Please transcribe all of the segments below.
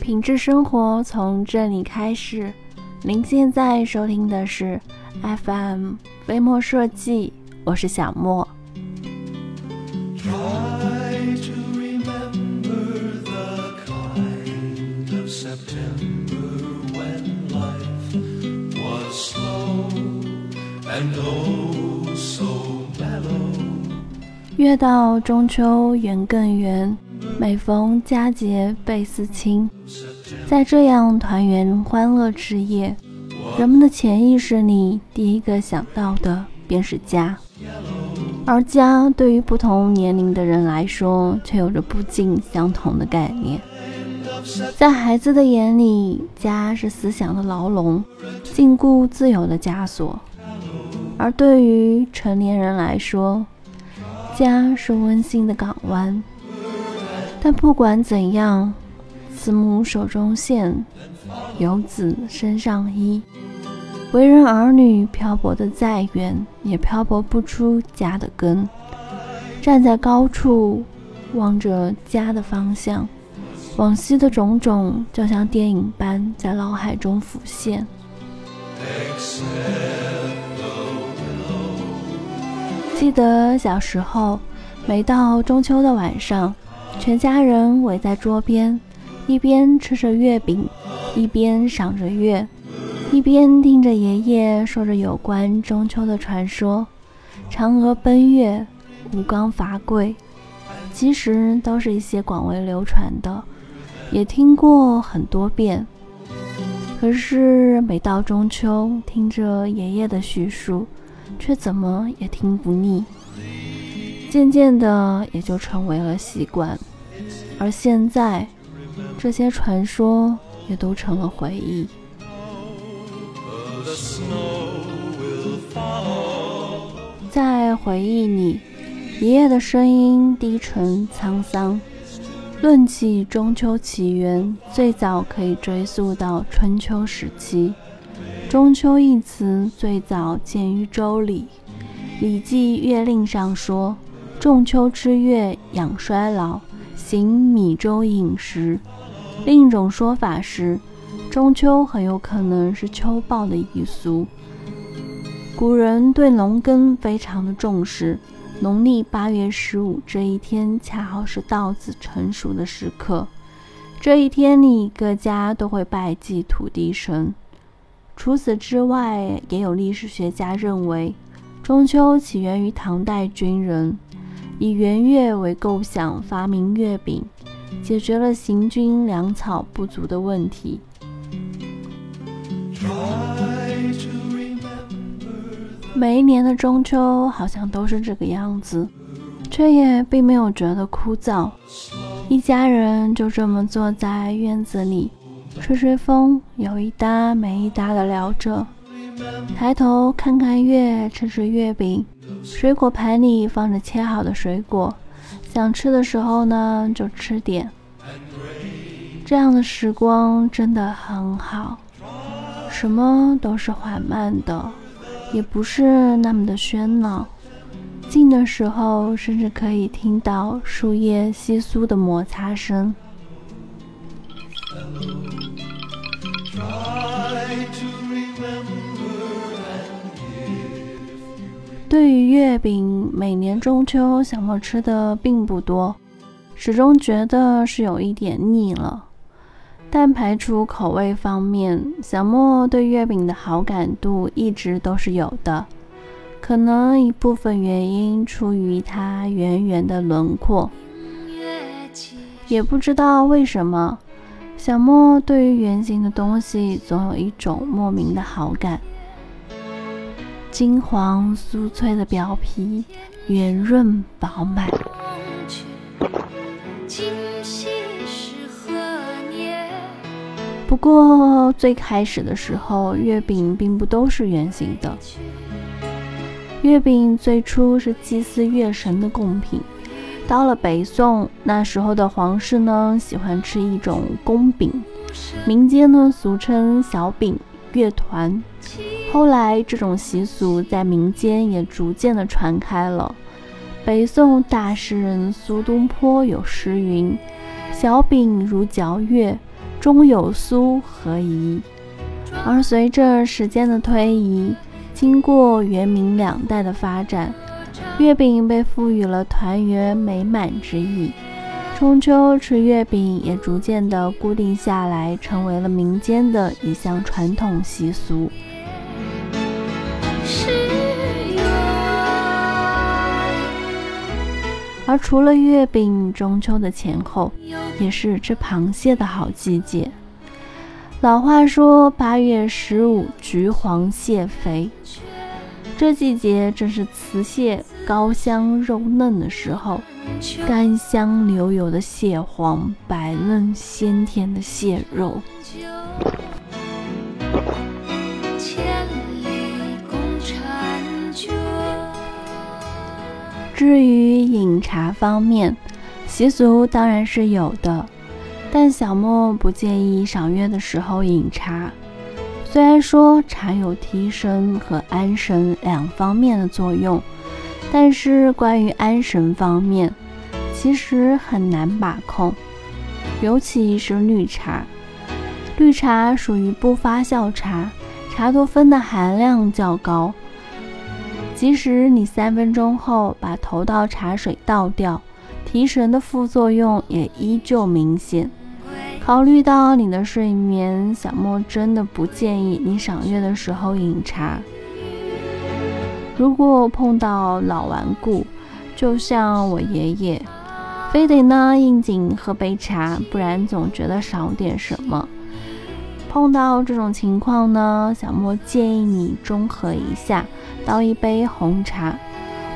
品质生活从这里开始。您现在收听的是 FM 飞墨设计，我是小莫。月到中秋圆更圆，每逢佳节倍思亲。在这样团圆欢乐之夜，人们的潜意识里第一个想到的便是家。而家对于不同年龄的人来说，却有着不尽相同的概念。在孩子的眼里，家是思想的牢笼，禁锢自由的枷锁；而对于成年人来说，家是温馨的港湾，但不管怎样，慈母手中线，游子身上衣。为人儿女漂泊的再远，也漂泊不出家的根。站在高处，望着家的方向，往昔的种种就像电影般在脑海中浮现。记得小时候，每到中秋的晚上，全家人围在桌边，一边吃着月饼，一边赏着月，一边听着爷爷说着有关中秋的传说。嫦娥奔月，吴刚伐桂，其实都是一些广为流传的，也听过很多遍。可是每到中秋，听着爷爷的叙述。却怎么也听不腻，渐渐的也就成为了习惯。而现在，这些传说也都成了回忆。在回忆里，爷爷的声音低沉沧桑。论起中秋起源，最早可以追溯到春秋时期。中秋一词最早见于《周礼》，《礼记月令》上说：“仲秋之月，养衰老，行米粥饮食。”另一种说法是，中秋很有可能是秋报的一俗。古人对农耕非常的重视，农历八月十五这一天恰好是稻子成熟的时刻。这一天里，各家都会拜祭土地神。除此之外，也有历史学家认为，中秋起源于唐代军人以圆月为构想发明月饼，解决了行军粮草不足的问题。每一年的中秋好像都是这个样子，却也并没有觉得枯燥。一家人就这么坐在院子里。吹吹风，有一搭没一搭的聊着，抬头看看月，吃吃月饼，水果盘里放着切好的水果，想吃的时候呢就吃点。这样的时光真的很好，什么都是缓慢的，也不是那么的喧闹，静的时候甚至可以听到树叶窸窣的摩擦声。对于月饼，每年中秋小莫吃的并不多，始终觉得是有一点腻了。但排除口味方面，小莫对月饼的好感度一直都是有的。可能一部分原因出于它圆圆的轮廓，也不知道为什么，小莫对于圆形的东西总有一种莫名的好感。金黄酥脆的表皮，圆润饱满。不过最开始的时候，月饼并不都是圆形的。月饼最初是祭祀月神的贡品。到了北宋，那时候的皇室呢，喜欢吃一种宫饼，民间呢俗称小饼、月团。后来，这种习俗在民间也逐渐的传开了。北宋大诗人苏东坡有诗云：“小饼如嚼月，中有酥何宜。”而随着时间的推移，经过元明两代的发展，月饼被赋予了团圆美满之意。中秋吃月饼也逐渐的固定下来，成为了民间的一项传统习俗。而除了月饼，中秋的前后也是吃螃蟹的好季节。老话说：“八月十五，橘黄蟹肥。”这季节正是雌蟹膏香肉嫩的时候，甘香流油的蟹黄，白嫩鲜甜的蟹肉。至于饮茶方面，习俗当然是有的，但小莫不建议赏月的时候饮茶。虽然说茶有提神和安神两方面的作用，但是关于安神方面，其实很难把控，尤其是绿茶。绿茶属于不发酵茶，茶多酚的含量较高，即使你三分钟后把头道茶水倒掉，提神的副作用也依旧明显。考虑到你的睡眠，小莫真的不建议你赏月的时候饮茶。如果碰到老顽固，就像我爷爷，非得呢应景喝杯茶，不然总觉得少点什么。碰到这种情况呢，小莫建议你中和一下，倒一杯红茶。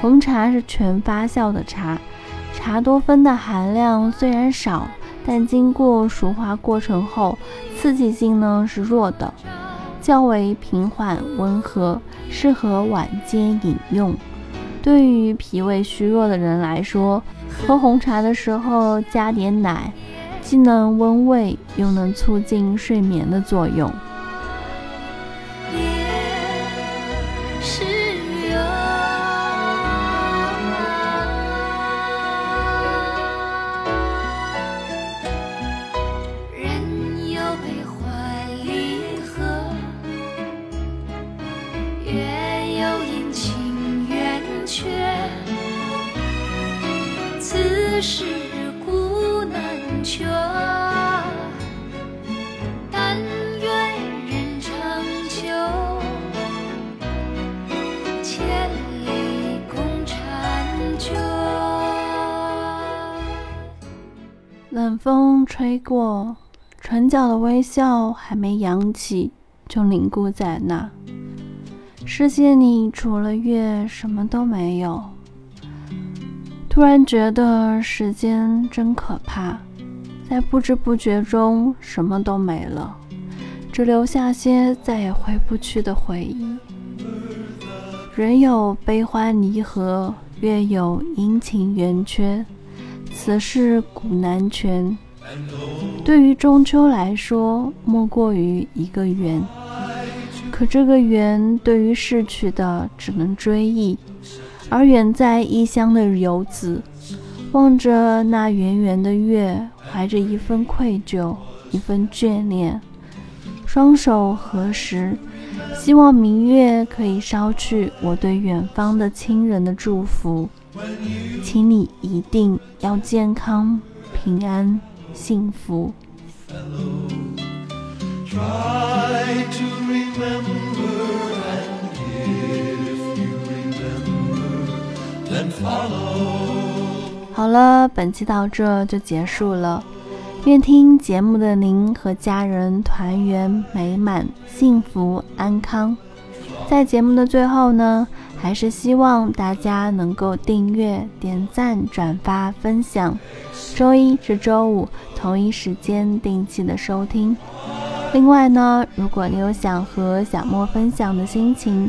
红茶是全发酵的茶，茶多酚的含量虽然少。但经过熟化过程后，刺激性呢是弱的，较为平缓温和，适合晚间饮用。对于脾胃虚弱的人来说，喝红茶的时候加点奶，既能温胃，又能促进睡眠的作用。冷风吹过，唇角的微笑还没扬起，就凝固在那。世界里除了月，什么都没有。突然觉得时间真可怕，在不知不觉中，什么都没了，只留下些再也回不去的回忆。人有悲欢离合，月有阴晴圆缺。此事古难全。对于中秋来说，莫过于一个圆。可这个圆，对于逝去的只能追忆；而远在异乡的游子，望着那圆圆的月，怀着一份愧疚，一份眷恋，双手合十，希望明月可以捎去我对远方的亲人的祝福。请你一定要健康、平安、幸福。好了，本期到这就结束了。愿听节目的您和家人团圆美满、幸福安康。在节目的最后呢。还是希望大家能够订阅、点赞、转发、分享。周一至周五同一时间定期的收听。另外呢，如果你有想和小莫分享的心情，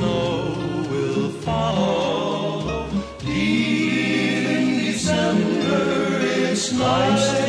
snow will follow. In December, it's nice.